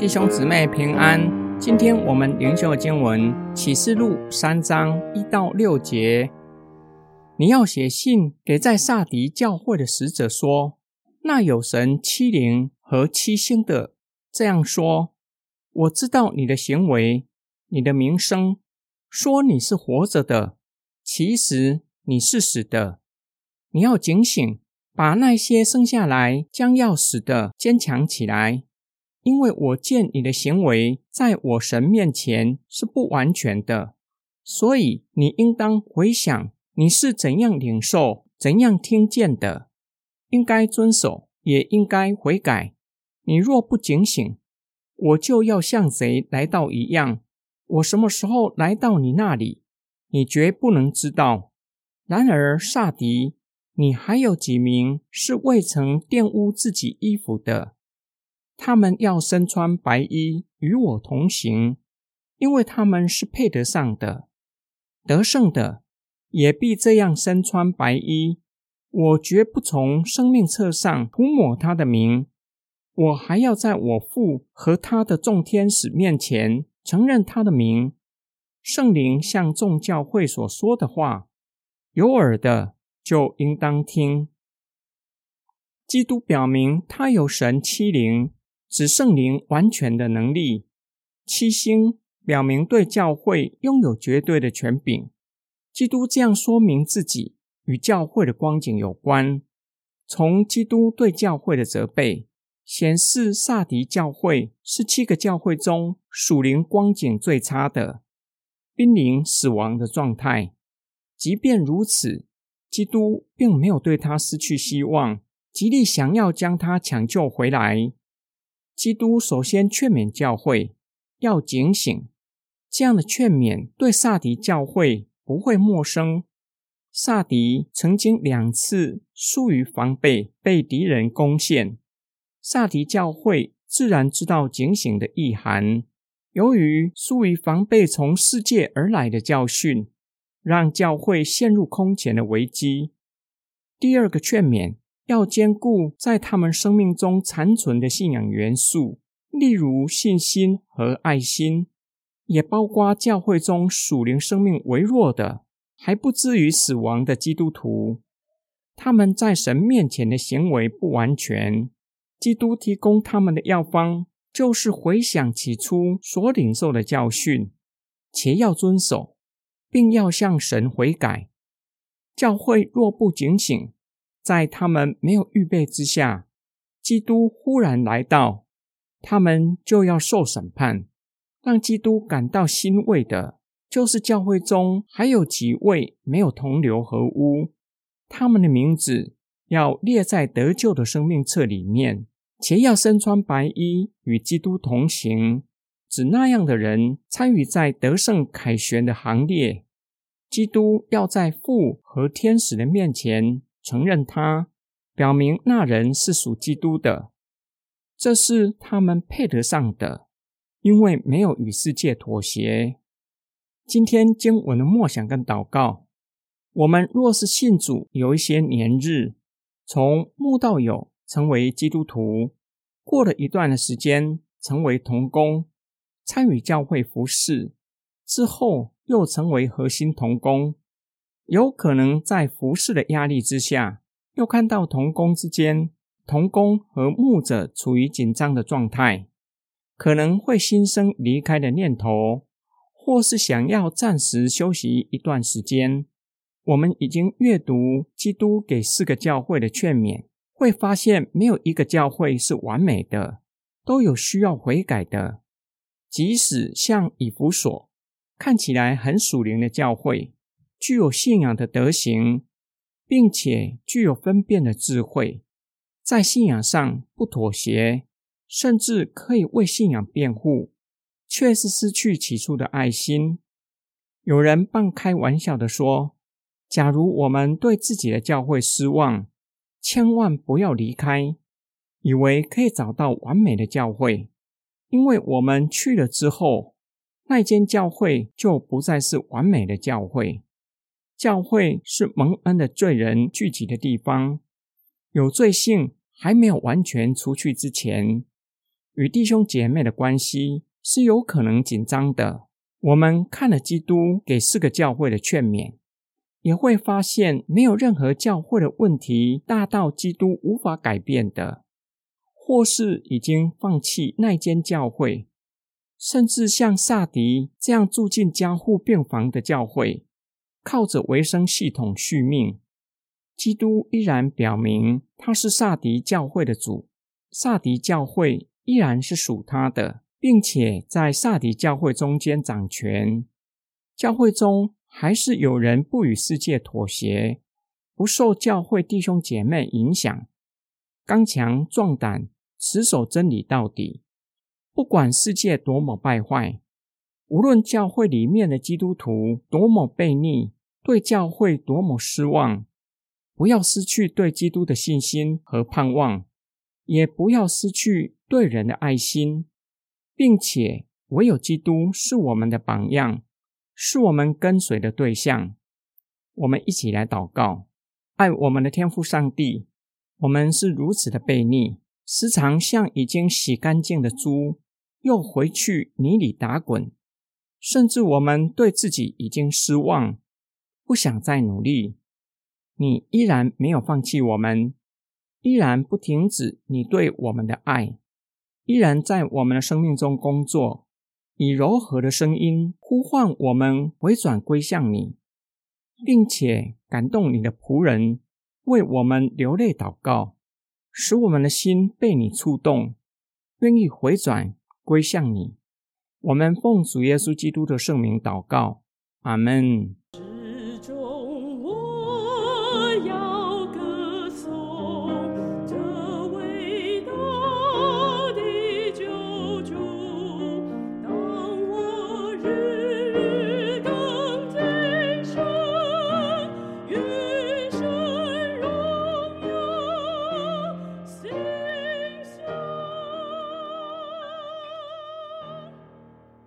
弟兄姊妹平安。今天我们灵修的经文《启示录》三章一到六节。你要写信给在萨迪教会的使者说：那有神七灵和七星的这样说：我知道你的行为，你的名声，说你是活着的，其实你是死的。你要警醒，把那些生下来将要死的坚强起来。因为我见你的行为在我神面前是不完全的，所以你应当回想你是怎样领受、怎样听见的，应该遵守，也应该悔改。你若不警醒，我就要像贼来到一样。我什么时候来到你那里，你绝不能知道。然而萨迪，你还有几名是未曾玷污自己衣服的？他们要身穿白衣与我同行，因为他们是配得上的。得胜的也必这样身穿白衣。我绝不从生命册上涂抹他的名。我还要在我父和他的众天使面前承认他的名。圣灵向众教会所说的话，有耳的就应当听。基督表明他有神欺凌。指圣灵完全的能力，七星表明对教会拥有绝对的权柄。基督这样说明自己与教会的光景有关。从基督对教会的责备，显示萨迪教会是七个教会中属灵光景最差的，濒临死亡的状态。即便如此，基督并没有对他失去希望，极力想要将他抢救回来。基督首先劝勉教会要警醒，这样的劝勉对萨迪教会不会陌生。萨迪曾经两次疏于防备，被敌人攻陷。萨迪教会自然知道警醒的意涵。由于疏于防备从世界而来的教训，让教会陷入空前的危机。第二个劝勉。要兼顾在他们生命中残存的信仰元素，例如信心和爱心，也包括教会中属灵生命微弱的、还不至于死亡的基督徒。他们在神面前的行为不完全。基督提供他们的药方，就是回想起初所领受的教训，且要遵守，并要向神悔改。教会若不警醒，在他们没有预备之下，基督忽然来到，他们就要受审判。让基督感到欣慰的，就是教会中还有几位没有同流合污，他们的名字要列在得救的生命册里面，且要身穿白衣与基督同行。指那样的人参与在得胜凯旋的行列。基督要在父和天使的面前。承认他，表明那人是属基督的，这是他们配得上的，因为没有与世界妥协。今天经文的默想跟祷告，我们若是信主有一些年日，从慕道友成为基督徒，过了一段的时间成为童工，参与教会服侍之后，又成为核心童工。有可能在服侍的压力之下，又看到同工之间，同工和牧者处于紧张的状态，可能会心生离开的念头，或是想要暂时休息一段时间。我们已经阅读基督给四个教会的劝勉，会发现没有一个教会是完美的，都有需要悔改的。即使像以弗所看起来很属灵的教会。具有信仰的德行，并且具有分辨的智慧，在信仰上不妥协，甚至可以为信仰辩护，却是失去起初的爱心。有人半开玩笑的说：“假如我们对自己的教会失望，千万不要离开，以为可以找到完美的教会，因为我们去了之后，那间教会就不再是完美的教会。”教会是蒙恩的罪人聚集的地方，有罪性还没有完全除去之前，与弟兄姐妹的关系是有可能紧张的。我们看了基督给四个教会的劝勉，也会发现没有任何教会的问题大到基督无法改变的，或是已经放弃那间教会，甚至像萨迪这样住进加护病房的教会，靠着维生系统续命。基督依然表明他是萨迪教会的主，萨迪教会依然是属他的，并且在萨迪教会中间掌权。教会中还是有人不与世界妥协，不受教会弟兄姐妹影响，刚强壮胆，持守真理到底。不管世界多么败坏，无论教会里面的基督徒多么悖逆，对教会多么失望。不要失去对基督的信心和盼望，也不要失去对人的爱心，并且唯有基督是我们的榜样，是我们跟随的对象。我们一起来祷告：爱我们的天父上帝，我们是如此的悖逆，时常像已经洗干净的猪，又回去泥里打滚，甚至我们对自己已经失望，不想再努力。你依然没有放弃我们，依然不停止你对我们的爱，依然在我们的生命中工作，以柔和的声音呼唤我们回转归向你，并且感动你的仆人为我们流泪祷告，使我们的心被你触动，愿意回转归向你。我们奉主耶稣基督的圣名祷告，阿门。